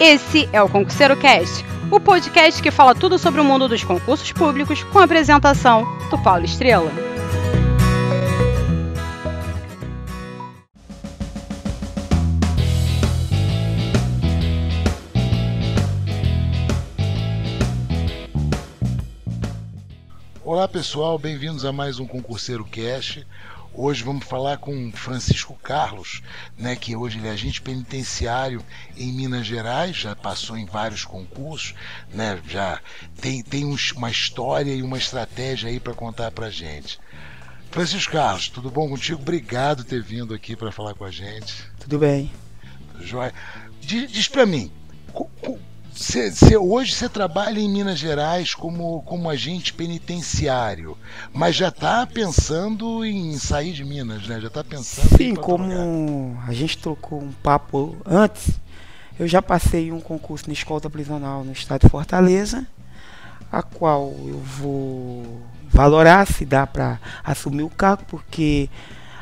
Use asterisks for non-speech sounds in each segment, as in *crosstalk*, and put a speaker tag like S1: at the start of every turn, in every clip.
S1: Esse é o Concurseiro Cast, o podcast que fala tudo sobre o mundo dos concursos públicos com a apresentação do Paulo Estrela.
S2: Olá pessoal, bem-vindos a mais um Concurseiro Cast. Hoje vamos falar com Francisco Carlos, né, que hoje ele é agente penitenciário em Minas Gerais, já passou em vários concursos, né, já tem, tem uma história e uma estratégia aí para contar para gente. Francisco Carlos, tudo bom contigo? Obrigado por ter vindo aqui para falar com a gente.
S3: Tudo bem.
S2: Joia. Diz, diz para mim, Cê, cê, hoje você trabalha em Minas Gerais como, como agente penitenciário, mas já está pensando em sair de Minas, né? Já está pensando
S3: Sim, como a gente trocou um papo antes, eu já passei um concurso na escolta prisional no estado de Fortaleza, a qual eu vou valorar se dá para assumir o cargo, porque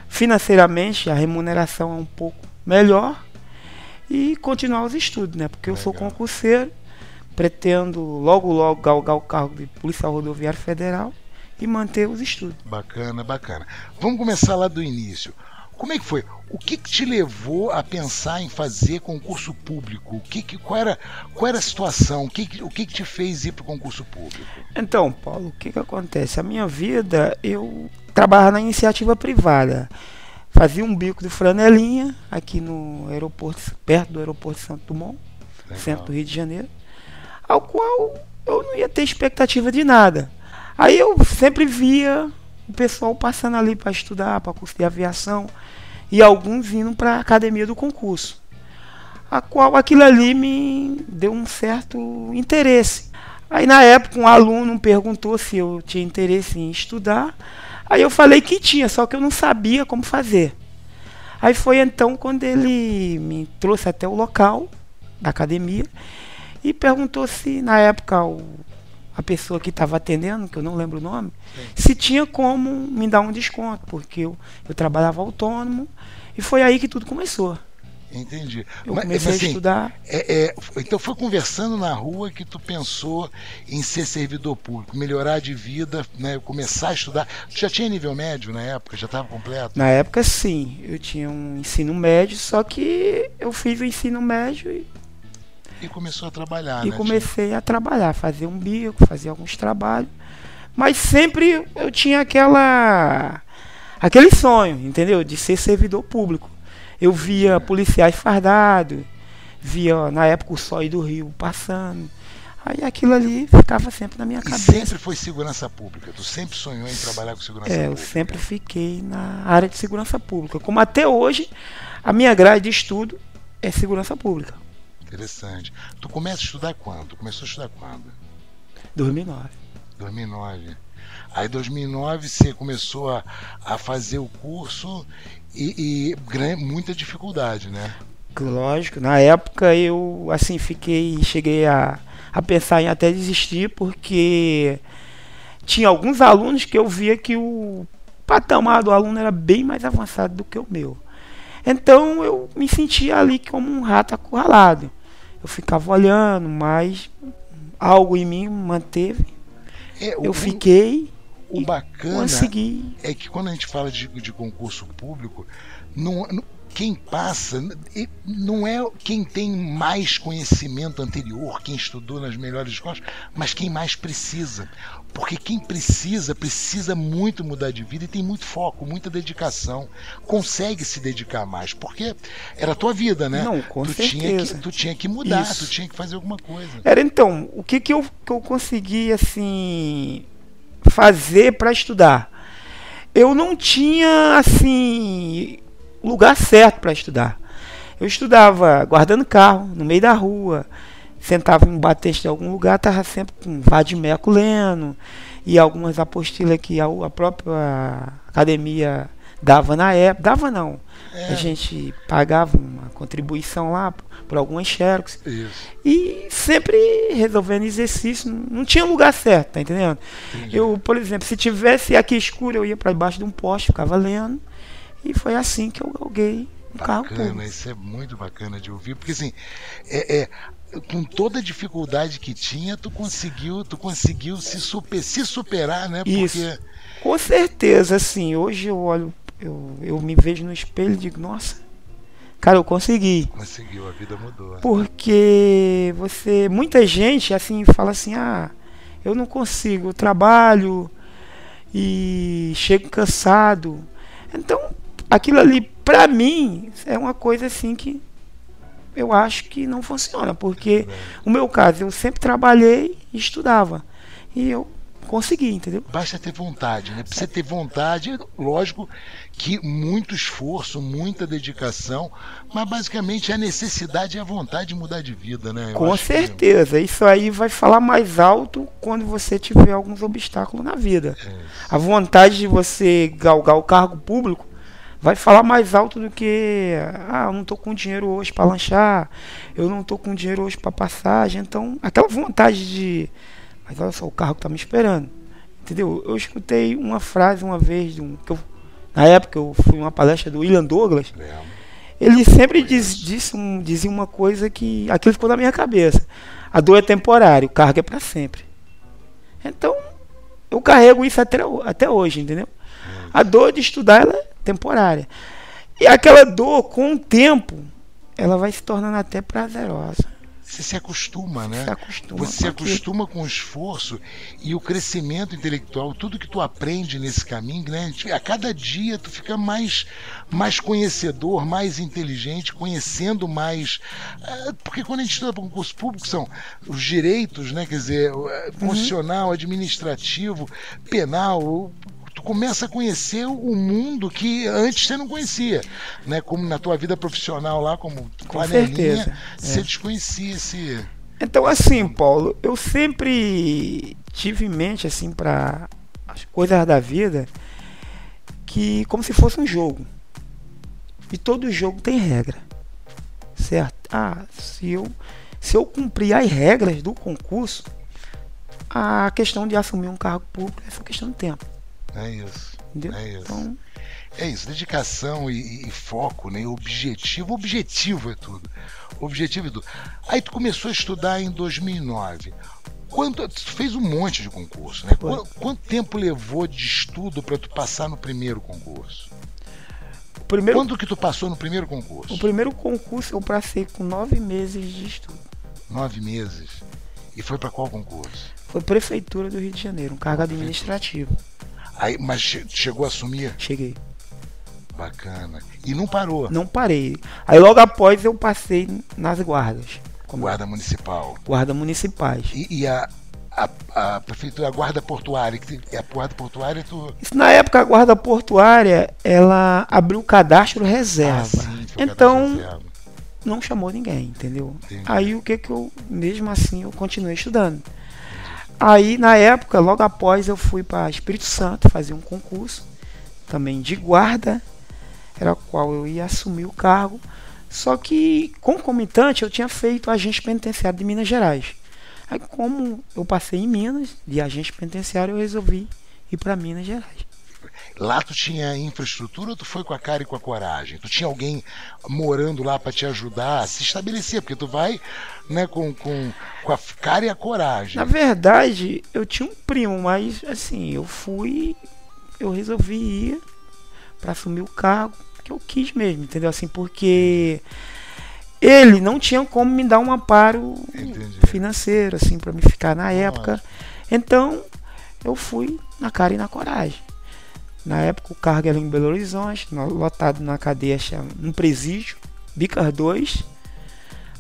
S3: financeiramente a remuneração é um pouco melhor e continuar os estudos, né? Porque Legal. eu sou concurseiro, pretendo logo logo galgar o cargo de Policial Rodoviário Federal e manter os estudos.
S2: Bacana, bacana. Vamos começar lá do início. Como é que foi? O que, que te levou a pensar em fazer concurso público? O que, que qual, era, qual era a situação? O que, o que, que te fez ir para o concurso público?
S3: Então, Paulo, o que, que acontece? A minha vida, eu trabalhava na iniciativa privada fazia um bico de franelinha aqui no aeroporto, perto do aeroporto Santo Dumont, Legal. centro do Rio de Janeiro, ao qual eu não ia ter expectativa de nada. Aí eu sempre via o pessoal passando ali para estudar, para curso de aviação, e alguns indo para a academia do concurso. A qual aquilo ali me deu um certo interesse. Aí na época um aluno perguntou se eu tinha interesse em estudar. Aí eu falei que tinha, só que eu não sabia como fazer. Aí foi então quando ele me trouxe até o local da academia e perguntou se na época o, a pessoa que estava atendendo, que eu não lembro o nome, Sim. se tinha como me dar um desconto, porque eu, eu trabalhava autônomo e foi aí que tudo começou.
S2: Entendi.
S3: Eu mas, comecei assim, a estudar.
S2: É, é, então foi conversando na rua que tu pensou em ser servidor público, melhorar de vida, né, começar a estudar. Tu já tinha nível médio na época? Já estava completo?
S3: Na época sim, eu tinha um ensino médio, só que eu fiz o ensino médio e.
S2: E começou a trabalhar,
S3: e
S2: né?
S3: comecei a trabalhar, fazer um bico, fazer alguns trabalhos. Mas sempre eu tinha aquela. aquele sonho, entendeu? De ser servidor público eu via policiais fardados, via na época o Sói do Rio passando. Aí aquilo ali ficava sempre na minha
S2: e
S3: cabeça.
S2: sempre foi segurança pública? Tu sempre sonhou em trabalhar com segurança
S3: é,
S2: pública?
S3: eu sempre fiquei na área de segurança pública. Como até hoje, a minha grade de estudo é segurança pública.
S2: Interessante. Tu começa a estudar quando? Tu começou a estudar quando?
S3: 2009.
S2: 2009. Aí, em 2009, você começou a, a fazer o curso e, e muita dificuldade, né?
S3: Lógico, na época eu assim fiquei, cheguei a, a pensar em até desistir porque tinha alguns alunos que eu via que o patamar do aluno era bem mais avançado do que o meu. Então eu me sentia ali como um rato acurralado. Eu ficava olhando, mas algo em mim manteve. É, eu fiquei
S2: o bacana
S3: consegui.
S2: é que quando a gente fala de, de concurso público, não, não, quem passa não é quem tem mais conhecimento anterior, quem estudou nas melhores escolas, mas quem mais precisa. Porque quem precisa, precisa muito mudar de vida e tem muito foco, muita dedicação. Consegue se dedicar mais, porque era a tua vida, né?
S3: Não, com
S2: tu
S3: certeza.
S2: Tinha que, tu tinha que mudar, Isso. tu tinha que fazer alguma coisa.
S3: Era então, o que, que, eu, que eu consegui, assim, fazer para estudar. Eu não tinha assim lugar certo para estudar. Eu estudava guardando carro no meio da rua, sentava em um batente de algum lugar, estava sempre com vadimeco lendo e algumas apostilas que a, a própria academia dava na época. Dava não. É. A gente pagava uma contribuição lá por algumas xerox.
S2: Isso.
S3: E sempre resolvendo exercício. Não tinha lugar certo, tá entendendo? Entendi. Eu, por exemplo, se tivesse aqui escuro, eu ia para debaixo de um poste, ficava lendo. E foi assim que eu galguei um
S2: Bacana,
S3: público.
S2: isso é muito bacana de ouvir, porque assim, é, é, com toda a dificuldade que tinha, tu conseguiu, tu conseguiu se, super, se superar, né?
S3: Isso.
S2: Porque
S3: Com certeza, assim, hoje eu olho, eu, eu me vejo no espelho e digo, nossa, cara, eu consegui.
S2: conseguiu, a vida mudou.
S3: Porque você, muita gente assim fala assim, ah, eu não consigo, eu trabalho e chego cansado. Então, aquilo ali pra mim é uma coisa assim que eu acho que não funciona, porque o meu caso, eu sempre trabalhei e estudava. E eu consegui, entendeu?
S2: Basta ter vontade, né? Precisa ter vontade, lógico que muito esforço, muita dedicação, mas basicamente a necessidade e a vontade de mudar de vida, né? Eu
S3: Com
S2: acho que-
S3: certeza. Isso aí vai falar mais alto quando você tiver alguns obstáculos na vida.
S2: É,
S3: A vontade de você galgar o cargo público vai falar mais alto do que ah, eu não tô com dinheiro hoje para lanchar, eu não tô com dinheiro hoje para passagem. Então, aquela vontade de mas olha só, o carro tá me esperando. Entendeu? Eu escutei uma frase uma vez de um que eu, na época eu fui uma palestra do William Douglas,
S2: lembro.
S3: ele sempre diz, um- dizia uma coisa que aquilo ficou na minha cabeça. A dor é temporária, o cargo é para sempre. Então, eu carrego isso até, até hoje, entendeu? A dor de estudar ela é temporária. E aquela dor, com o tempo, ela vai se tornando até prazerosa.
S2: Você se acostuma, né?
S3: Se acostuma
S2: Você se acostuma com o esforço e o crescimento intelectual, tudo que tu aprende nesse caminho, né? A cada dia tu fica mais, mais conhecedor, mais inteligente, conhecendo mais. eh, Porque quando a gente estuda para concurso público, são os direitos, né? Quer dizer, o, eh,
S3: Uhum.
S2: administrativo, penal. Tu começa a conhecer o mundo que antes você não conhecia, né? Como na tua vida profissional lá, como
S3: Com certeza,
S2: você
S3: é.
S2: desconhecia esse.
S3: Então, assim, Paulo, eu sempre tive em mente, assim, para as coisas da vida, que como se fosse um jogo. E todo jogo tem regra. Certo? Ah, se eu, se eu cumprir as regras do concurso, a questão de assumir um cargo público é só questão de tempo.
S2: É isso.
S3: Entendeu?
S2: É isso.
S3: Então,
S2: É isso, dedicação e, e foco, né? Objetivo. Objetivo é tudo. Objetivo é tudo. Aí tu começou a estudar em 2009. Quanto, tu fez um monte de concurso, né? Quanto, quanto tempo levou de estudo para tu passar no primeiro concurso?
S3: o primeiro,
S2: Quando que tu passou no primeiro concurso?
S3: o primeiro concurso eu passei com nove meses de estudo.
S2: Nove meses. E foi para qual concurso?
S3: Foi Prefeitura do Rio de Janeiro, um cargo administrativo.
S2: Aí, mas che- chegou a assumir?
S3: Cheguei.
S2: Bacana. E não parou.
S3: Não parei. Aí logo após eu passei nas guardas.
S2: Guarda municipal.
S3: guarda municipais.
S2: E, e a, a, a prefeitura, a guarda portuária, que tem- a guarda portuária tu.
S3: Isso, na época a guarda portuária, ela abriu o cadastro reserva.
S2: Ah, sim,
S3: então
S2: cadastro reserva.
S3: não chamou ninguém, entendeu?
S2: Entendi.
S3: Aí o que que eu, mesmo assim, eu continuei estudando. Aí na época, logo após eu fui para Espírito Santo fazer um concurso também de guarda, era qual eu ia assumir o cargo. Só que concomitante eu tinha feito agente penitenciário de Minas Gerais. Aí como eu passei em Minas, de agente penitenciário, eu resolvi ir para Minas Gerais.
S2: Lá tu tinha infraestrutura ou tu foi com a cara e com a coragem? Tu tinha alguém morando lá para te ajudar se estabelecer? Porque tu vai né, com, com, com a cara e a coragem.
S3: Na verdade, eu tinha um primo, mas assim, eu fui, eu resolvi ir para assumir o cargo que eu quis mesmo, entendeu? Assim, porque ele não tinha como me dar um amparo
S2: Entendi.
S3: financeiro, assim, para me ficar na época. Então, eu fui na cara e na coragem. Na época, o cargo era em Belo Horizonte, no- lotado na cadeia, num presídio, Bicas 2,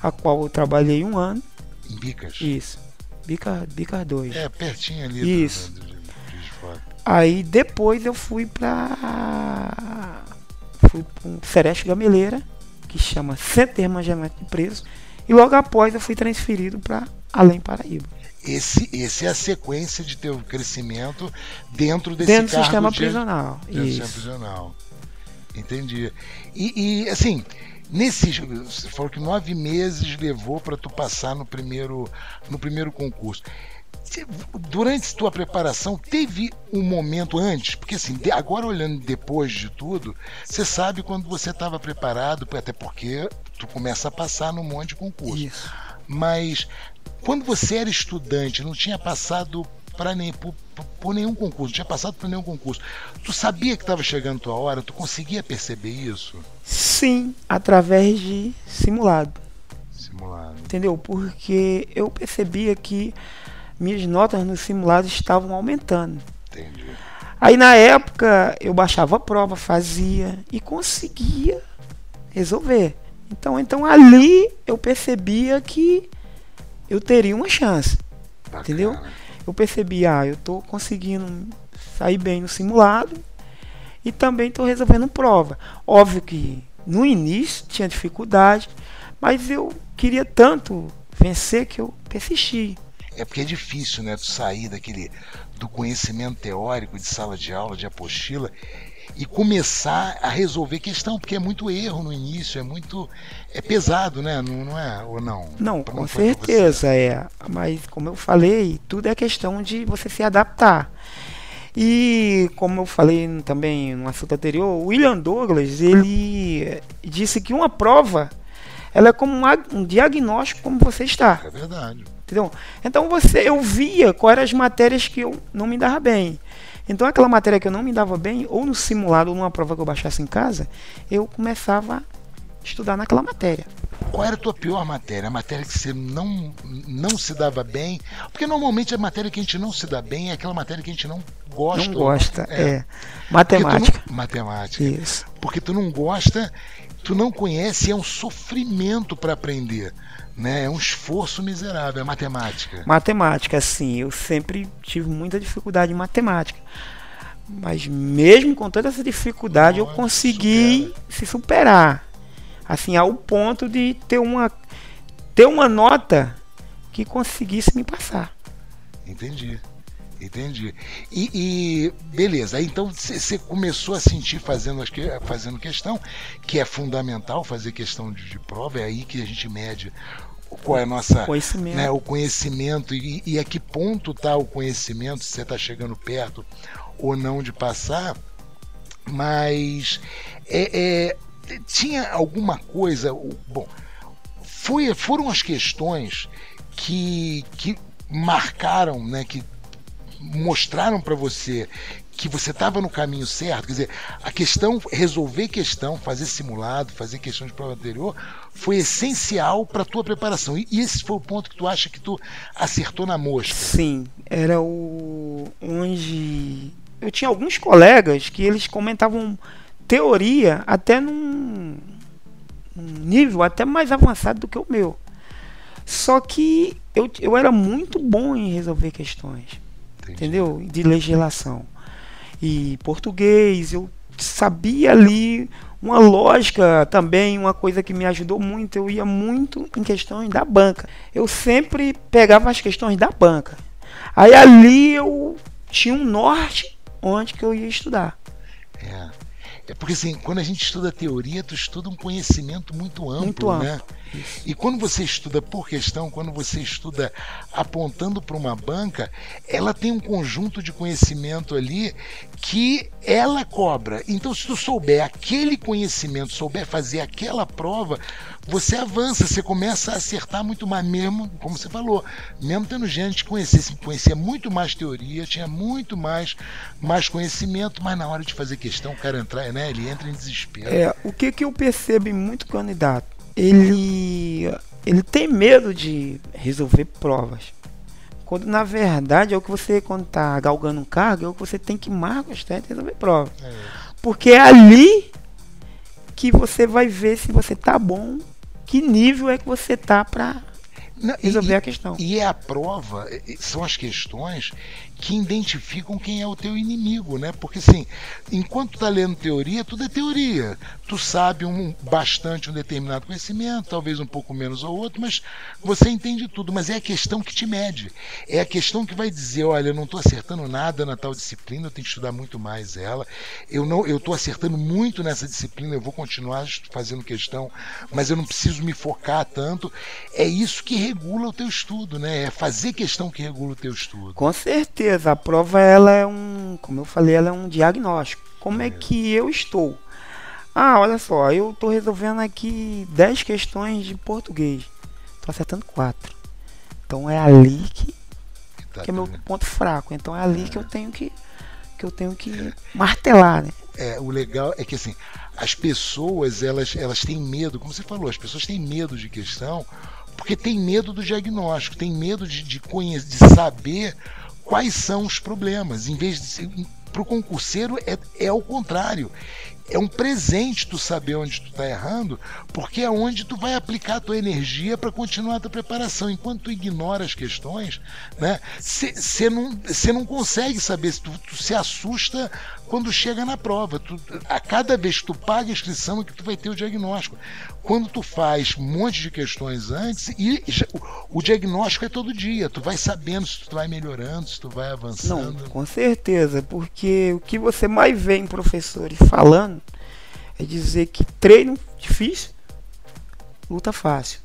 S3: a qual eu trabalhei um ano.
S2: Em Bicas.
S3: Isso. Bica, Bica 2.
S2: É, pertinho ali.
S3: Isso.
S2: Do, do.
S3: Aí depois eu fui pra. Fui pra um Sereste Gameleira, que chama Centro de Remanejamento de Preso. E logo após eu fui transferido para Além Paraíba.
S2: Esse, esse é a sequência de teu crescimento dentro desse
S3: dentro do sistema
S2: de,
S3: prisional.
S2: dentro do sistema prisional. Entendi. E, e, assim, nesses. Você falou que nove meses levou para tu passar no primeiro, no primeiro concurso. durante tua preparação, teve um momento antes, porque assim, agora olhando depois de tudo, você sabe quando você estava preparado, até porque tu começa a passar num monte de concurso. Isso. Mas quando você era estudante, não tinha passado para nem por, por, nenhum concurso, não tinha passado por nenhum concurso. Tu sabia que estava chegando tua hora? Tu conseguia perceber isso?
S3: Sim, através de simulado.
S2: Simulado.
S3: Entendeu? Porque eu percebia que minhas notas no simulado estavam aumentando.
S2: Entendi.
S3: Aí na época eu baixava a prova, fazia e conseguia resolver. Então, então ali eu percebia que eu teria uma chance. Bacana. Entendeu? Eu percebi, ah, eu estou conseguindo sair bem no simulado e também estou resolvendo prova. Óbvio que no início tinha dificuldade, mas eu queria tanto vencer que eu persisti.
S2: É porque é difícil, né? Sair daquele do conhecimento teórico de sala de aula, de apostila e começar a resolver questão, porque é muito erro no início, é muito é pesado, né? Não, não é ou não?
S3: Não, com certeza é. Mas como eu falei, tudo é questão de você se adaptar. E como eu falei também no assunto anterior, o William Douglas ele disse que uma prova ela é como um diagnóstico como você está.
S2: É verdade.
S3: Entendeu? Então você, eu via quais eram as matérias que eu não me dava bem. Então aquela matéria que eu não me dava bem, ou no simulado, ou numa prova que eu baixasse em casa, eu começava a estudar naquela matéria.
S2: Qual era a tua pior matéria? A matéria que você não, não se dava bem? Porque normalmente a matéria que a gente não se dá bem é aquela matéria que a gente não gosta.
S3: Não gosta, é. é. Matemática.
S2: Não, matemática.
S3: Isso.
S2: Porque tu não gosta, tu não conhece, é um sofrimento para aprender né? É um esforço miserável, é matemática.
S3: Matemática, sim. Eu sempre tive muita dificuldade em matemática. Mas mesmo com toda essa dificuldade, Nossa, eu consegui supera. se superar. Assim, ao ponto de ter uma, ter uma nota que conseguisse me passar.
S2: Entendi. Entendi. E, e beleza, então você começou a sentir fazendo, fazendo questão, que é fundamental fazer questão de, de prova, é aí que a gente mede qual é a nossa
S3: conhecimento.
S2: Né, o conhecimento e, e a que ponto está o conhecimento, se você está chegando perto ou não de passar, mas é, é, tinha alguma coisa, bom, foi, foram as questões que, que marcaram, né, que mostraram para você que você estava no caminho certo, quer dizer, a questão, resolver questão, fazer simulado, fazer questão de prova anterior, foi essencial para a tua preparação. E esse foi o ponto que tu acha que tu acertou na mosca.
S3: Sim, era o onde eu tinha alguns colegas que eles comentavam teoria até num, num nível até mais avançado do que o meu. Só que eu, eu era muito bom em resolver questões entendeu? De legislação. E português, eu sabia ali uma lógica também, uma coisa que me ajudou muito. Eu ia muito em questões da banca. Eu sempre pegava as questões da banca. Aí ali eu tinha um norte onde que eu ia estudar.
S2: É. É porque assim, quando a gente estuda teoria, tu estuda um conhecimento muito amplo, muito amplo. né? E quando você estuda por questão, quando você estuda apontando para uma banca, ela tem um conjunto de conhecimento ali que ela cobra. Então, se tu souber aquele conhecimento, souber fazer aquela prova, você avança, você começa a acertar muito mais, mesmo, como você falou, mesmo tendo gente que conhecia, conhecia muito mais teoria, tinha muito mais, mais conhecimento, mas na hora de fazer questão, o cara entrar, né, ele entra em desespero.
S3: É, o que, que eu percebo em muito candidato? Ele, ele tem medo de resolver provas. Quando na verdade é o que você, quando está galgando um cargo, é o que você tem que mais gostar de resolver prova. É Porque é ali que você vai ver se você tá bom que nível é que você está para resolver
S2: e,
S3: a questão.
S2: E é a prova, são as questões que identificam quem é o teu inimigo, né? Porque assim, enquanto tá lendo teoria, tudo é teoria. Tu sabe um, bastante um determinado conhecimento, talvez um pouco menos ou outro, mas você entende tudo. Mas é a questão que te mede. É a questão que vai dizer, olha, eu não estou acertando nada na tal disciplina, eu tenho que estudar muito mais ela. Eu não, eu estou acertando muito nessa disciplina, eu vou continuar fazendo questão, mas eu não preciso me focar tanto. É isso que regula o teu estudo, né? É fazer questão que regula o teu estudo.
S3: Com certeza, a prova ela é um, como eu falei, ela é um diagnóstico. Como é, é que eu estou? Ah, olha só, eu estou resolvendo aqui 10 questões de português. Estou acertando 4. Então é ali que, que é meu ponto fraco. Então é ali é. que eu tenho que que eu tenho que é. martelar, né?
S2: É, o legal é que assim, as pessoas, elas, elas têm medo, como você falou, as pessoas têm medo de questão porque tem medo do diagnóstico, tem medo de, de, conhecer, de saber quais são os problemas. Em vez de para o concurseiro é, é o contrário. É um presente tu saber onde tu está errando, porque é onde tu vai aplicar a tua energia para continuar a tua preparação. Enquanto tu ignora as questões, né? Você não, não consegue saber tu, tu se assusta quando chega na prova. Tu, a cada vez que tu paga a inscrição é que tu vai ter o diagnóstico. Quando tu faz um monte de questões antes, e o, o diagnóstico é todo dia. Tu vai sabendo se tu vai melhorando, se tu vai avançando.
S3: Não, com certeza, porque o que você mais vê em professores falando é dizer que treino difícil, luta fácil.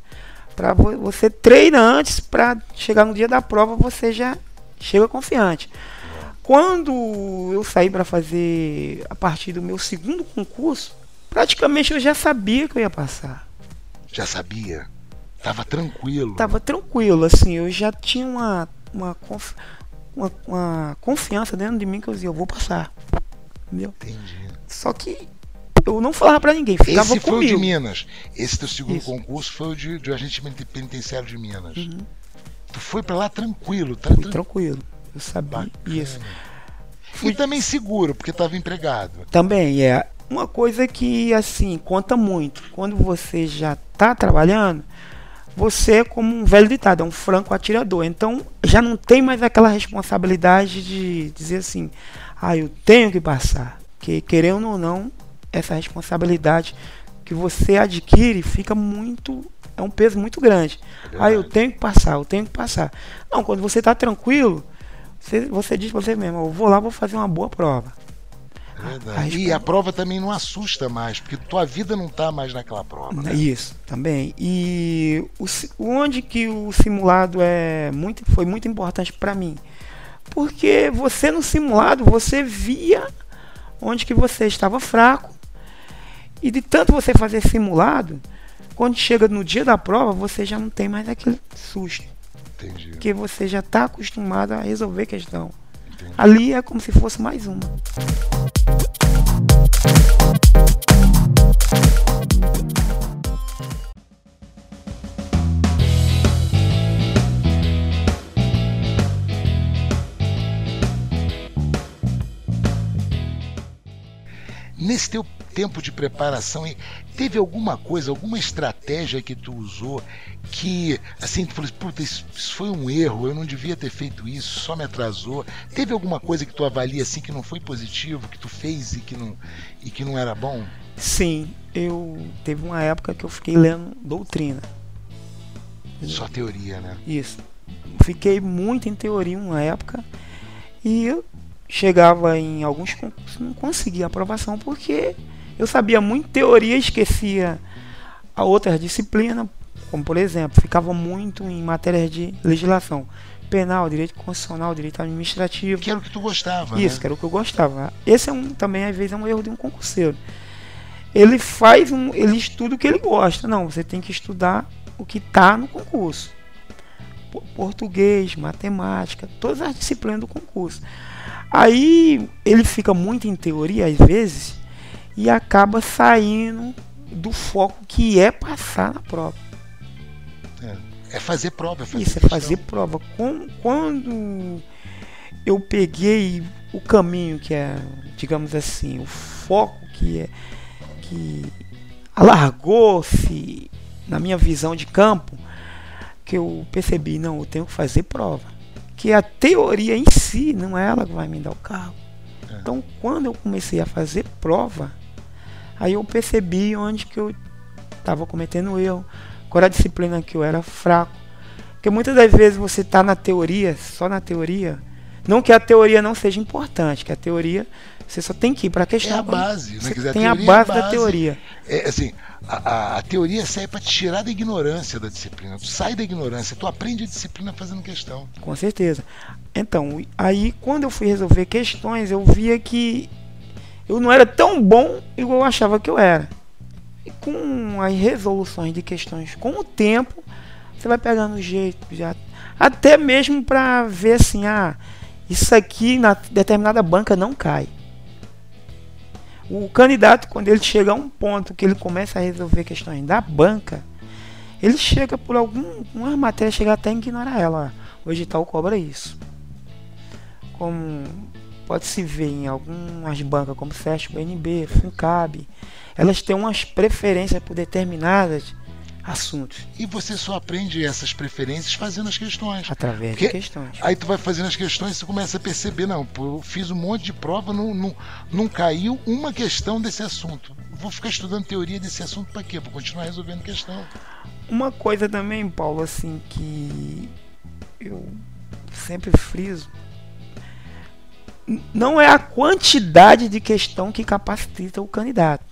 S3: Para você treina antes para chegar no dia da prova, você já chega confiante. Quando eu saí para fazer a partir do meu segundo concurso, praticamente eu já sabia que eu ia passar.
S2: Já sabia? Tava tranquilo.
S3: Tava tranquilo, assim, eu já tinha uma, uma, conf, uma, uma confiança dentro de mim que eu dizia, eu vou passar. Entendeu? Entendi. Só que eu não falava para ninguém, ficava
S2: Esse
S3: foi
S2: comigo. o de Minas. Esse teu segundo Isso. concurso foi o de, de agente penitenciário de Minas. Uhum. Tu foi para lá tranquilo,
S3: tá? tranquilo. Eu sabia Bacana. isso.
S2: Fui... E também seguro, porque estava empregado.
S3: Também, é. Uma coisa que, assim, conta muito. Quando você já está trabalhando, você é como um velho ditado, é um franco atirador. Então, já não tem mais aquela responsabilidade de dizer assim, ah, eu tenho que passar. Que, querendo ou não, essa responsabilidade que você adquire fica muito é um peso muito grande. É ah, eu tenho que passar, eu tenho que passar. Não, quando você está tranquilo, você, você diz pra você mesmo, eu vou lá, vou fazer uma boa prova.
S2: É verdade. e a prova também não assusta mais, porque tua vida não está mais naquela prova. Né?
S3: Isso, também. E o, onde que o simulado é muito, foi muito importante para mim? Porque você no simulado, você via onde que você estava fraco. E de tanto você fazer simulado, quando chega no dia da prova, você já não tem mais aquele susto. Entendi. Porque você já está acostumado a resolver questão. Entendi. Ali é como se fosse mais uma.
S2: Nesse teu tempo de preparação, teve alguma coisa, alguma estratégia que tu usou que, assim, tu falou, puta, isso, isso, foi um erro, eu não devia ter feito isso, só me atrasou. Teve alguma coisa que tu avalia assim que não foi positivo, que tu fez e que não, e que não era bom?
S3: Sim, eu teve uma época que eu fiquei lendo doutrina.
S2: Só teoria, né?
S3: Isso. Fiquei muito em teoria uma época e eu chegava em alguns concursos não conseguia aprovação porque eu sabia muito teoria, esquecia a outra disciplina, como por exemplo, ficava muito em matérias de legislação penal, direito constitucional, direito administrativo.
S2: Que era o que tu gostava,
S3: Isso,
S2: né?
S3: que era o que eu gostava. Esse é um também às vezes é um erro de um concurseiro. Ele faz um, ele estuda o que ele gosta. Não, você tem que estudar o que está no concurso. Português, matemática, todas as disciplinas do concurso. Aí ele fica muito em teoria às vezes e acaba saindo do foco que é passar na prova.
S2: É, é fazer prova. É fazer
S3: Isso, é fazer prova. Quando eu peguei o caminho que é, digamos assim, o foco que é que alargou-se na minha visão de campo, que eu percebi, não, eu tenho que fazer prova porque a teoria em si não é ela que vai me dar o cargo. É. Então, quando eu comecei a fazer prova, aí eu percebi onde que eu estava cometendo erro, qual era a disciplina que eu era fraco. Porque muitas das vezes você está na teoria, só na teoria, não que a teoria não seja importante, que a teoria você só tem que ir para a questão. É
S2: a base,
S3: né? Você
S2: dizer,
S3: tem a,
S2: a
S3: base,
S2: é
S3: base, da teoria.
S2: É, assim, a, a, a teoria serve para te tirar da ignorância da disciplina. Tu sai da ignorância, tu aprende a disciplina fazendo questão.
S3: Com certeza. Então, aí quando eu fui resolver questões, eu via que eu não era tão bom igual eu achava que eu era. E com as resoluções de questões com o tempo, você vai pegando o jeito já. Até mesmo para ver assim, ah, isso aqui na determinada banca não cai. O candidato, quando ele chega a um ponto que ele começa a resolver questões da banca, ele chega por alguma matéria, chega até a ignorar ela. O edital cobra isso. Como pode se ver em algumas bancas como SESC, BNB, FUNCAB, elas têm umas preferências por determinadas assuntos.
S2: E você só aprende essas preferências fazendo as questões.
S3: Através Porque de questões.
S2: Aí tu vai fazendo as questões e você começa a perceber, não, pô, eu fiz um monte de prova, não, não, não caiu uma questão desse assunto. Vou ficar estudando teoria desse assunto para quê? Vou continuar resolvendo questão.
S3: Uma coisa também, Paulo, assim, que eu sempre friso, não é a quantidade de questão que capacita o candidato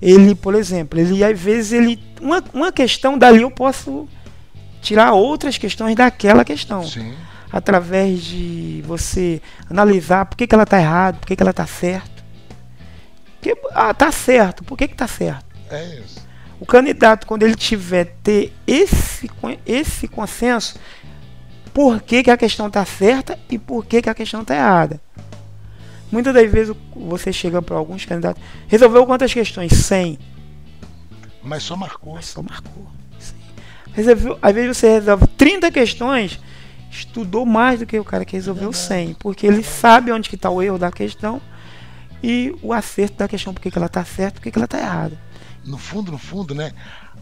S3: ele, por exemplo, ele às vezes ele uma, uma questão dali eu posso tirar outras questões daquela questão.
S2: Sim.
S3: Através de você analisar por que, que ela está errada, por que, que ela está certo. Porque, ah, tá certo, por que, que tá certo?
S2: É isso.
S3: O candidato, quando ele tiver ter esse, esse consenso, por que, que a questão está certa e por que, que a questão está errada. Muitas das vezes você chega para alguns candidatos, resolveu quantas questões? 100.
S2: Mas só marcou.
S3: Mas só marcou. Resolveu, às vezes você resolve 30 questões, estudou mais do que o cara que resolveu 100, porque ele sabe onde está o erro da questão e o acerto da questão, porque que ela está certa, porque que ela está errada.
S2: No fundo, no fundo, né?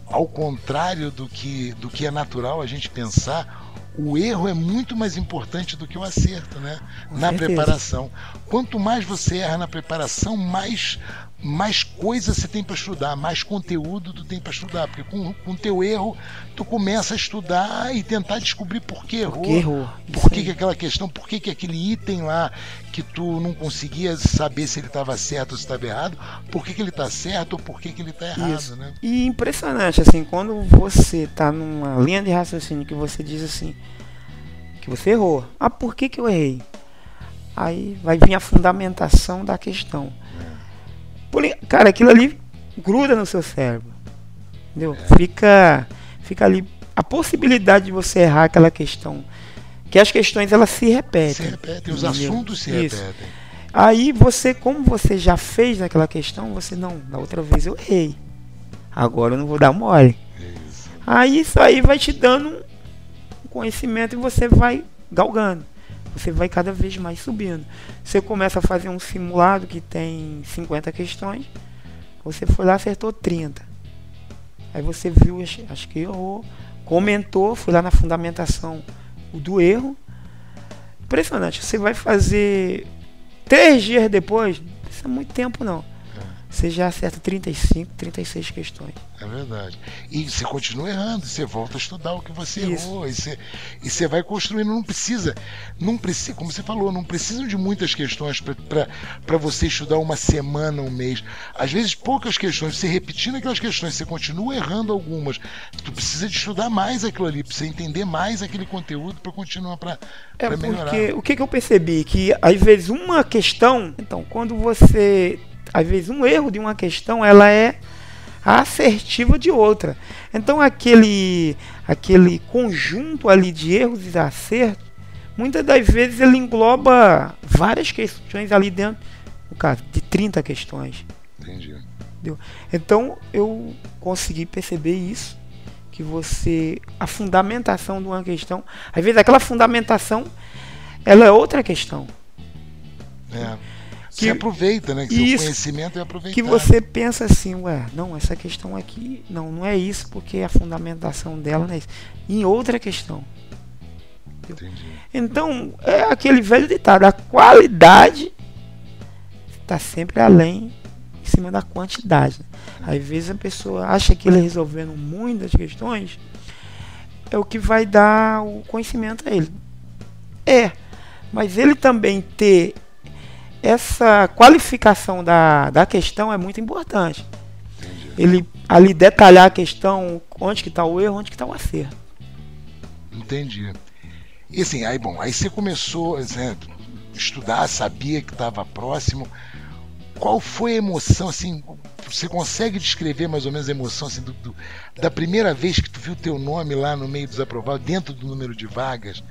S2: Ao contrário do que, do que é natural a gente pensar, o erro é muito mais importante do que o acerto, né?
S3: Com
S2: na
S3: certeza.
S2: preparação. Quanto mais você erra na preparação, mais mais coisa você tem para estudar, mais conteúdo tu tem para estudar, porque com o teu erro tu começa a estudar e tentar descobrir por que errou,
S3: por que, errou.
S2: por que, que aquela questão, por que, que aquele item lá que tu não conseguia saber se ele estava certo ou se estava errado, por que, que ele está certo ou por que, que ele está errado,
S3: Isso.
S2: né?
S3: E impressionante assim, quando você está numa linha de raciocínio que você diz assim que você errou, ah, por que que eu errei? Aí vai vir a fundamentação da questão. Cara, aquilo ali gruda no seu cérebro. Entendeu? É. Fica, fica ali a possibilidade de você errar aquela questão. Que as questões elas se repetem.
S2: Se repetem, os assuntos se Isso. repetem.
S3: Aí você, como você já fez naquela questão, você não, da outra vez eu errei. Agora eu não vou dar mole. Isso. Aí isso aí vai te dando um conhecimento e você vai galgando você vai cada vez mais subindo. Você começa a fazer um simulado que tem 50 questões, você foi lá acertou 30. Aí você viu, acho que errou, comentou, foi lá na fundamentação do erro. Impressionante. Você vai fazer três dias depois, isso é muito tempo não você já acerta 35, 36 questões.
S2: É verdade. E você continua errando, você volta a estudar o que você Isso. errou, e você, e você vai construindo. Não precisa, não precisa, como você falou, não precisam de muitas questões para você estudar uma semana, um mês. Às vezes, poucas questões, você repetindo aquelas questões, você continua errando algumas. Tu precisa de estudar mais aquilo ali, precisa entender mais aquele conteúdo para continuar para
S3: é
S2: melhorar.
S3: Porque o que, que eu percebi? Que às vezes uma questão, então, quando você às vezes um erro de uma questão ela é assertiva de outra. Então aquele aquele conjunto ali de erros e acertos, muitas das vezes ele engloba várias questões ali dentro, no caso de 30 questões.
S2: Entendi.
S3: Entendeu? Então eu consegui perceber isso que você a fundamentação de uma questão, às vezes aquela fundamentação ela é outra questão.
S2: É que aproveita, né? Que isso, seu conhecimento é aproveitar.
S3: Que você pensa assim, ué, não, essa questão aqui, não, não é isso, porque a fundamentação dela não é isso. Em outra questão.
S2: Entendi.
S3: Então, é aquele velho ditado, a qualidade está sempre além em cima da quantidade. Às vezes a pessoa acha que ele resolvendo muitas questões é o que vai dar o conhecimento a ele. É, mas ele também ter essa qualificação da, da questão é muito importante. Ele ali detalhar a questão, onde que está o erro, onde que está o acerto.
S2: Entendi. E assim, aí bom, aí você começou né, estudar, sabia que estava próximo. Qual foi a emoção, assim, você consegue descrever mais ou menos a emoção assim, do, do, da primeira vez que tu viu teu nome lá no meio dos aprovados, dentro do número de vagas?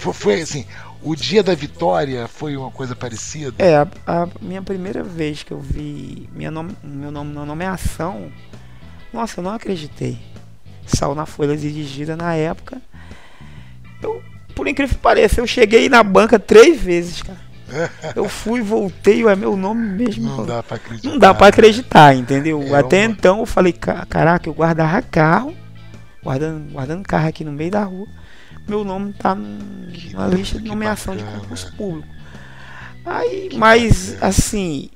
S2: Foi, assim, o dia da vitória foi uma coisa parecida?
S3: É, a, a minha primeira vez que eu vi minha nome, meu nome na nomeação, nossa, eu não acreditei. Saiu na folha dirigida na época. Eu, por incrível que pareça, eu cheguei na banca três vezes, cara. *laughs* Eu fui, voltei, é meu nome mesmo.
S2: Não dá pra acreditar.
S3: Não dá pra acreditar, entendeu?
S2: É
S3: Até
S2: uma-
S3: então eu falei, "Ca- caraca, eu guardava carro, guardando, guardando carro aqui no meio da rua. Meu nome tá numa lista de nomeação de concurso público. Aí, mas assim,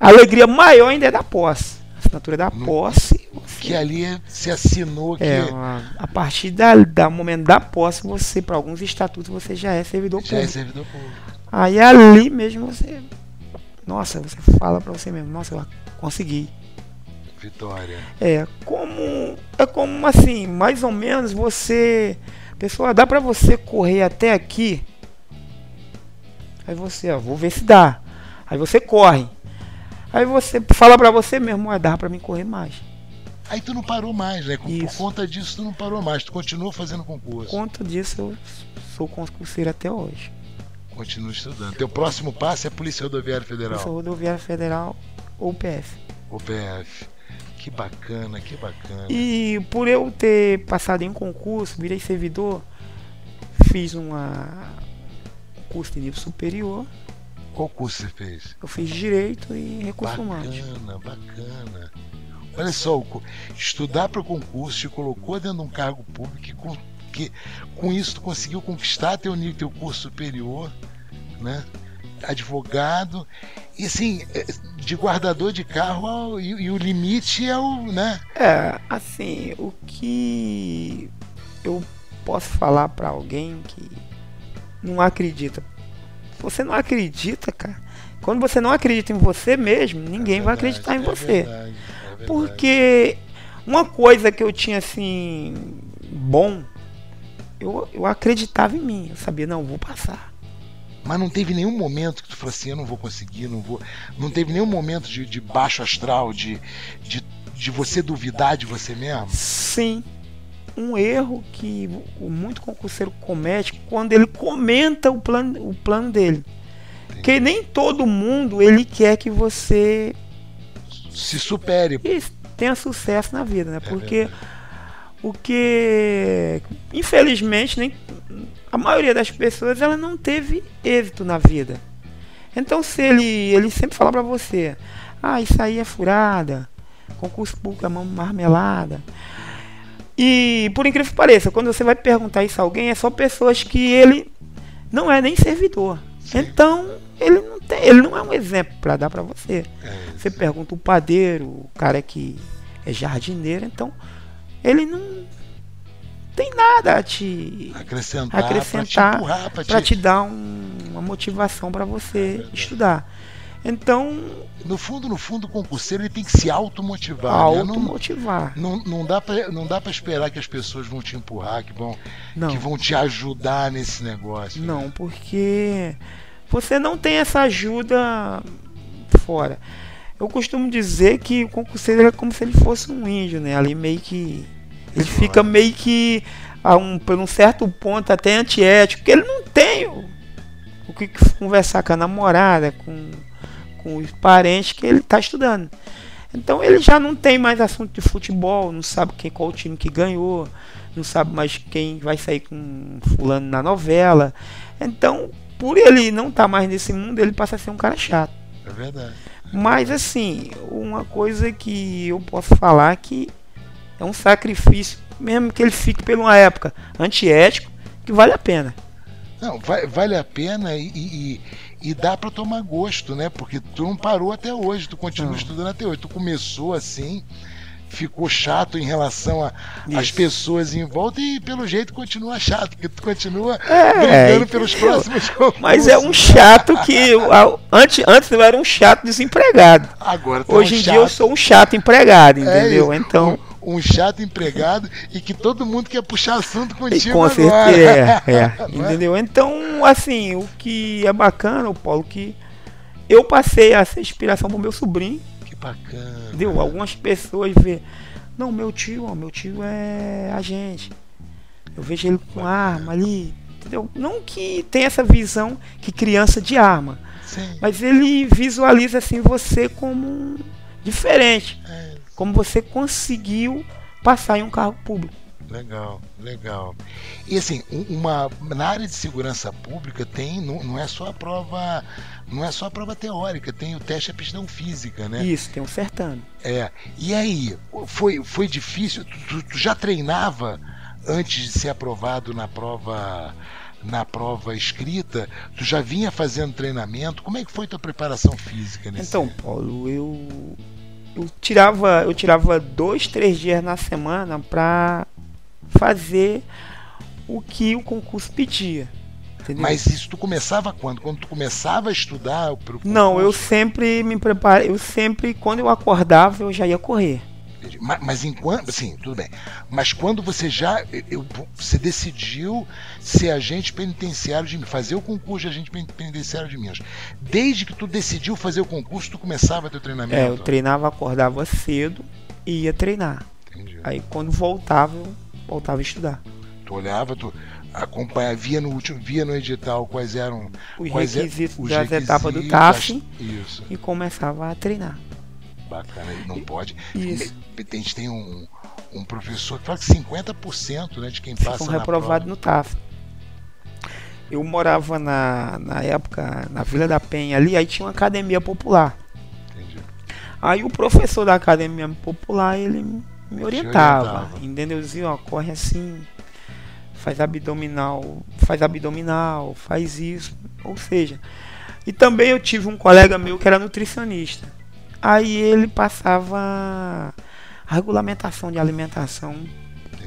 S3: a alegria maior ainda é da posse. A assinatura da posse. você-
S2: Que ali se assinou que
S3: é, a, a partir da, da momento da posse, você, para alguns estatutos, você já é servidor
S2: já é
S3: público.
S2: servidor público.
S3: Aí ali mesmo você. Nossa, você fala pra você mesmo, nossa, eu consegui.
S2: Vitória.
S3: É como. É como assim, mais ou menos você. Pessoal, dá pra você correr até aqui. Aí você, ó, vou ver se dá. Aí você corre. Aí você fala pra você mesmo, ó, dá pra mim correr mais.
S2: Aí tu não parou mais, né? Por
S3: Isso.
S2: conta disso tu não parou mais, tu continuou fazendo concurso.
S3: Quanto disso eu sou concurseiro até hoje.
S2: Continua estudando. Teu próximo passo é Polícia Rodoviária Federal,
S3: sou rodoviária federal ou PF.
S2: ou PF. Que bacana, que bacana.
S3: E por eu ter passado em um concurso, virei servidor, fiz uma um curso de nível superior,
S2: Qual curso você fez?
S3: eu fiz direito e recursos humanos.
S2: Bacana, bacana. Olha só, estudar para o concurso te colocou dentro de um cargo público e com, que, com isso tu conseguiu conquistar teu nível, teu curso superior, né? Advogado, e assim, é, de guardador de carro e, e o limite é o, né?
S3: É, assim, o que eu posso falar pra alguém que não acredita. Você não acredita, cara. Quando você não acredita em você mesmo, ninguém
S2: É
S3: vai
S2: verdade,
S3: acreditar em
S2: é
S3: você.
S2: verdade, é.
S3: Porque uma coisa que eu tinha assim bom, eu, eu acreditava em mim. Eu sabia, não, vou passar.
S2: Mas não teve nenhum momento que tu falou assim, eu não vou conseguir, não vou. Não teve nenhum momento de, de baixo astral, de, de, de você duvidar de você mesmo?
S3: Sim. Um erro que o muito concurseiro comete quando ele comenta o plano, o plano dele. Porque nem todo mundo ele quer que você
S2: Se supere.
S3: tenha sucesso na vida, né?
S2: É
S3: Porque o que infelizmente nem a maioria das pessoas ela não teve êxito na vida. Então se ele ele sempre fala pra você, ah isso aí é furada, concurso público é mão marmelada. E por incrível que pareça, quando você vai perguntar isso a alguém, é só pessoas que ele não é nem servidor.
S2: Sim.
S3: Então ele não tem, ele não é um exemplo pra dar pra você.
S2: É,
S3: Você pergunta o padeiro, o cara que é jardineiro, então ele não tem nada a te
S2: acrescentar,
S3: acrescentar para
S2: te...
S3: te dar um- uma motivação para
S2: É
S3: você
S2: verdade.
S3: estudar. Então,
S2: No fundo, no fundo, o concurseiro ele tem que se automotivar. né? Não,
S3: automotivar.
S2: não, não dá pra, não dá pra esperar que as pessoas vão te empurrar, que vão,
S3: Não,
S2: que vão te ajudar nesse negócio. né?
S3: não, porque você não tem essa ajuda fora. Eu costumo dizer que o concurseiro é como se ele fosse um índio, né? Ali meio que ele fica meio que a um, por um certo ponto até antiético, porque ele não tem o, o que conversar com a namorada, com, com os parentes que ele está estudando. Então ele já não tem mais assunto de futebol, não sabe quem qual o time que ganhou, não sabe mais quem vai sair com fulano na novela. Então, por ele não estar mais nesse mundo, ele passa a ser um cara chato.
S2: É verdade.
S3: Mas assim, uma coisa que eu posso falar que é um sacrifício, mesmo que ele fique por uma época antiético, que vale a pena.
S2: Não, vai, vale a pena e, e, e dá para tomar gosto, né? Porque tu não parou até hoje, tu continua não. estudando até hoje. Tu começou assim, ficou chato em relação às pessoas em volta e pelo jeito continua chato, porque tu continua
S3: é,
S2: brigando pelos próximos *laughs* concursos.
S3: Mas é um chato que antes, antes eu era um chato desempregado.
S2: Agora tá
S3: Hoje
S2: um
S3: em
S2: chato,
S3: dia eu sou um chato empregado,
S2: é
S3: entendeu?
S2: isso,
S3: então
S2: um, chato empregado e que todo mundo quer puxar assunto contigo
S3: com
S2: agora.
S3: certeza, é, *laughs* é, entendeu? Então, assim, o que é bacana, o Paulo, que eu passei a ser inspiração pro meu sobrinho
S2: bacana.
S3: Deu algumas pessoas vê, não, meu tio, ó, meu tio é agente. Eu vejo ele com arma ali, entendeu? Não que tenha essa visão que criança de arma,
S2: Sim.
S3: mas ele visualiza assim você como diferente,
S2: É,
S3: como você conseguiu passar em um cargo público.
S2: legal, legal. E assim, um- uma, na área de segurança pública tem, não, não é só a prova, não é só a prova teórica, tem o teste de aptidão física, né?
S3: Isso, tem um certame.
S2: É. E aí, foi, foi difícil? Tu, tu- tu já treinava antes de ser aprovado na prova na prova escrita? Tu já vinha fazendo treinamento? Como é que foi tua preparação física nesse?
S3: Então, Paulo, eu, eu tirava eu tirava dois, três dias na semana para fazer o que o concurso pedia. Entendeu?
S2: Mas isso tu começava quando? Quando tu começava a estudar pro
S3: não, eu sempre me preparei, eu sempre quando eu acordava eu já ia correr.
S2: Mas, mas enquanto, sim, tudo bem. Mas quando você já, eu, você decidiu ser agente penitenciário de Minas, fazer o concurso de agente penitenciário de Minas, desde que tu decidiu fazer o concurso, tu começava teu treinamento?
S3: É, eu treinava, acordava cedo e ia treinar.
S2: Entendi.
S3: Aí quando voltava, eu voltava a estudar.
S2: Tu olhava, tu acompanhava, via no último, via no edital quais eram
S3: Os
S2: quais é-
S3: requisitos
S2: os
S3: das etapas do TAF e começava a treinar.
S2: Bacana, e não pode.
S3: Isso.
S2: A gente tem um, um professor que fala que 50% né, de quem passa
S3: Ficam
S2: na prova.
S3: no TAF. Eu morava na, na época na Vila da Penha ali, aí tinha uma academia popular.
S2: Entendi.
S3: Aí o professor da academia popular, ele me orientava,
S2: orientava.
S3: entendeu? Dizia, ó, corre assim, faz abdominal, faz abdominal, faz isso, ou seja. E também eu tive um colega meu que era nutricionista. Aí ele passava a regulamentação de alimentação,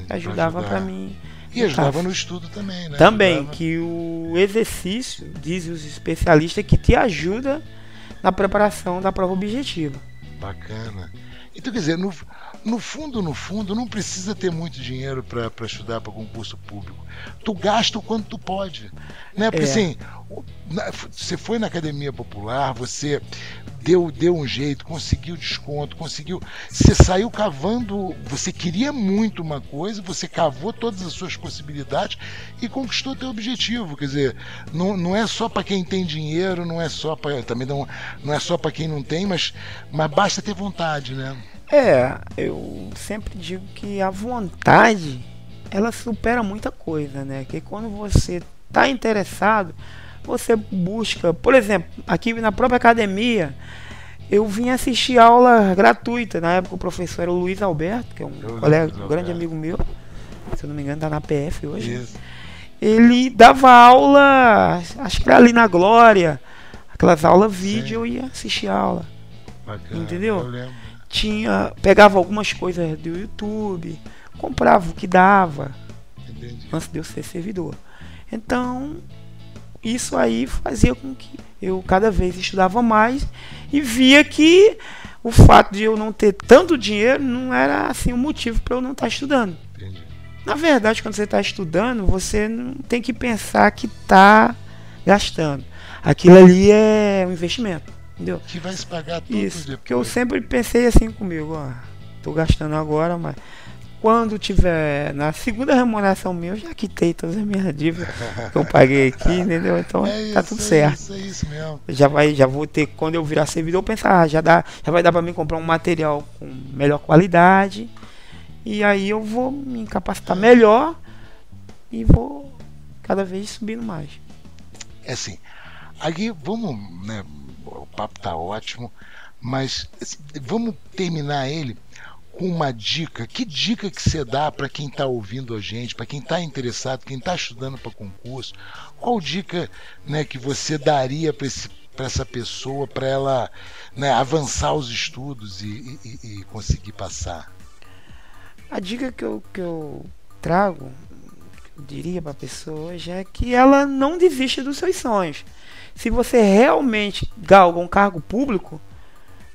S3: que ajudava para mim.
S2: E ajudava
S3: TAF.
S2: no estudo também, né?
S3: Também,
S2: Ajudava.
S3: que o exercício, dizem os especialistas, que te ajuda na preparação da prova objetiva.
S2: Bacana. Então, quer dizer, no, no fundo, no fundo, não precisa ter muito dinheiro para estudar para concurso público. Tu gasta o quanto tu pode. Né? Porque
S3: É.
S2: assim, você foi na academia popular, você deu, deu um jeito, conseguiu desconto, conseguiu. Você saiu cavando, você queria muito uma coisa, você cavou todas as suas possibilidades e conquistou teu objetivo. Quer dizer, não, não é só para quem tem dinheiro, não é só para. Também não, não é só para quem não tem, mas, mas basta ter vontade, né?
S3: É, eu sempre digo que a vontade ela supera muita coisa, né? Que quando você está interessado, você busca, por exemplo, aqui na própria academia, eu vim assistir aula gratuita. Na época o professor era o Luiz Alberto, que é um
S2: Eu
S3: colega, um grande
S2: Alberto.
S3: amigo meu. Se eu não me engano, tá na PF hoje.
S2: Isso.
S3: Ele dava aula, acho que era ali na Glória, aquelas aulas vídeo, eu ia assistir aula.
S2: Bacana.
S3: Entendeu? Tinha pegava algumas coisas do YouTube, comprava o que dava
S2: Entendi.
S3: antes de eu ser servidor. Então, isso aí fazia com que eu cada vez estudava mais e via que o fato de eu não ter tanto dinheiro não era assim um motivo para eu não estar estudando.
S2: Entendi.
S3: Na verdade, quando você está estudando, você não tem que pensar que está gastando. Aquilo ali é um investimento, entendeu?
S2: Que vai se pagar tudo
S3: Isso,
S2: depois.
S3: porque eu sempre pensei assim comigo, ó, tô gastando agora, mas quando tiver na segunda remuneração minha, eu já quitei todas as minhas dívidas que eu paguei aqui, entendeu? Então
S2: É
S3: tá
S2: isso,
S3: tudo
S2: é
S3: certo.
S2: Isso, é isso mesmo.
S3: Já vai, já vou ter quando eu virar servidor, eu pensar, ah, já dá, já vai dar para mim comprar um material com melhor qualidade. E aí eu vou me capacitar melhor e vou cada vez subindo mais.
S2: É assim, aí vamos, né, o papo tá ótimo, mas vamos terminar ele com uma dica, que dica que você dá para quem está ouvindo a gente, para quem está interessado, quem está estudando para concurso? Qual dica né, que você daria para essa pessoa para ela né, avançar os estudos e, e, e, conseguir passar?
S3: A dica que eu, que eu trago, que eu diria para a pessoa, já é que ela não desista dos seus sonhos. Se você realmente galga um cargo público,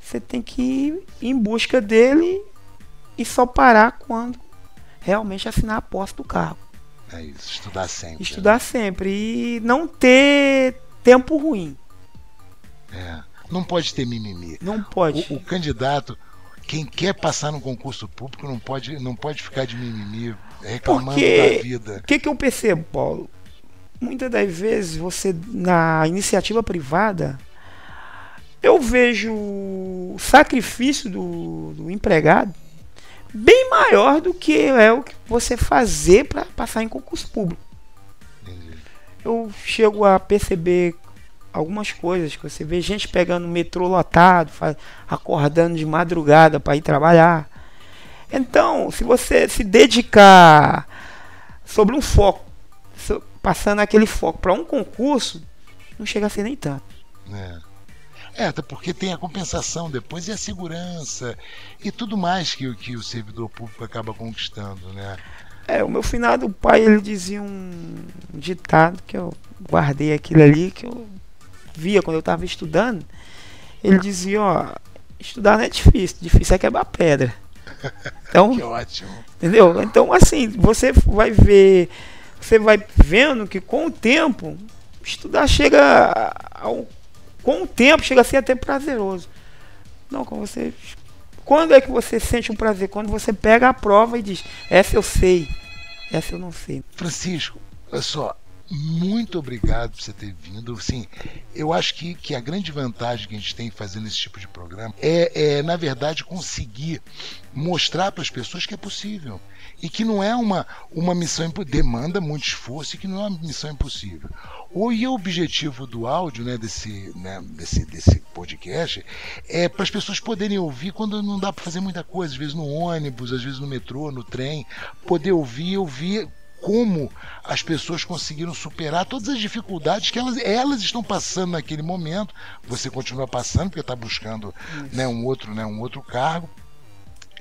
S3: você tem que ir em busca dele e só parar quando realmente assinar a posse do cargo.
S2: É isso, estudar sempre.
S3: Estudar né? sempre e não ter tempo ruim.
S2: É. Não pode ter mimimi.
S3: Não pode.
S2: O, o, candidato, quem quer passar no concurso público, não pode, não pode ficar de mimimi reclamando Porque, da vida.
S3: O que, que eu percebo, Paulo? Muitas das vezes você, na iniciativa privada, eu vejo o sacrifício do, do empregado bem maior do que é o que você fazer para passar em concurso público. Eu chego a perceber algumas coisas que você vê gente pegando metrô lotado, acordando de madrugada para ir trabalhar. Então, se você se dedicar sobre um foco, passando aquele foco para um concurso, não chega a ser nem tanto.
S2: É. É, até porque tem a compensação depois e a segurança e tudo mais que, que o servidor público acaba conquistando, né?
S3: É, o meu finado pai, ele dizia um ditado que eu guardei aquilo ali, que eu via quando eu estava estudando. Ele dizia, ó, estudar não é difícil, difícil é quebrar pedra. *laughs*
S2: Então, que ótimo.
S3: Entendeu? Então, assim, você vai ver, você vai vendo que com o tempo, estudar chega ao com o tempo chega a ser até prazeroso. Não, quando você. Quando é que você sente um prazer? Quando você pega a prova e diz, essa eu sei, essa eu não sei.
S2: Francisco, olha só, muito obrigado por você ter vindo. Sim, eu acho que, que a grande vantagem que a gente tem fazendo esse tipo de programa é, é na verdade, conseguir mostrar para as pessoas que é possível e que não é uma, uma missão demanda muito esforço e que não é uma missão impossível. O, e o objetivo do áudio, né, desse, né, desse, desse podcast, é para as pessoas poderem ouvir quando não dá para fazer muita coisa, às vezes no ônibus, às vezes no metrô, no trem, poder ouvir, ouvir como as pessoas conseguiram superar todas as dificuldades que elas, elas estão passando naquele momento. Você continua passando porque está buscando né, um outro, né, um outro cargo.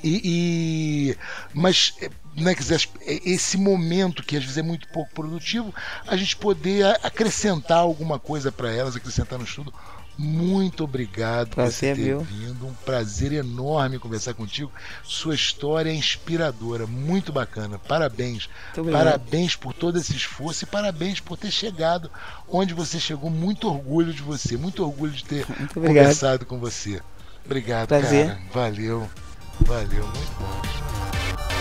S2: E, e, mas né, dizer, esse momento que às vezes é muito pouco produtivo, a gente poder acrescentar alguma coisa para elas, acrescentar no estudo. Muito obrigado
S3: prazer,
S2: por você ter viu? vindo. Um prazer enorme conversar contigo. Sua história é inspiradora, muito bacana. Parabéns. Parabéns por todo esse esforço e parabéns por ter chegado onde você chegou. Muito orgulho de você, muito orgulho de ter *laughs* conversado com você. Obrigado, prazer. cara. Valeu. Valeu, muito bom.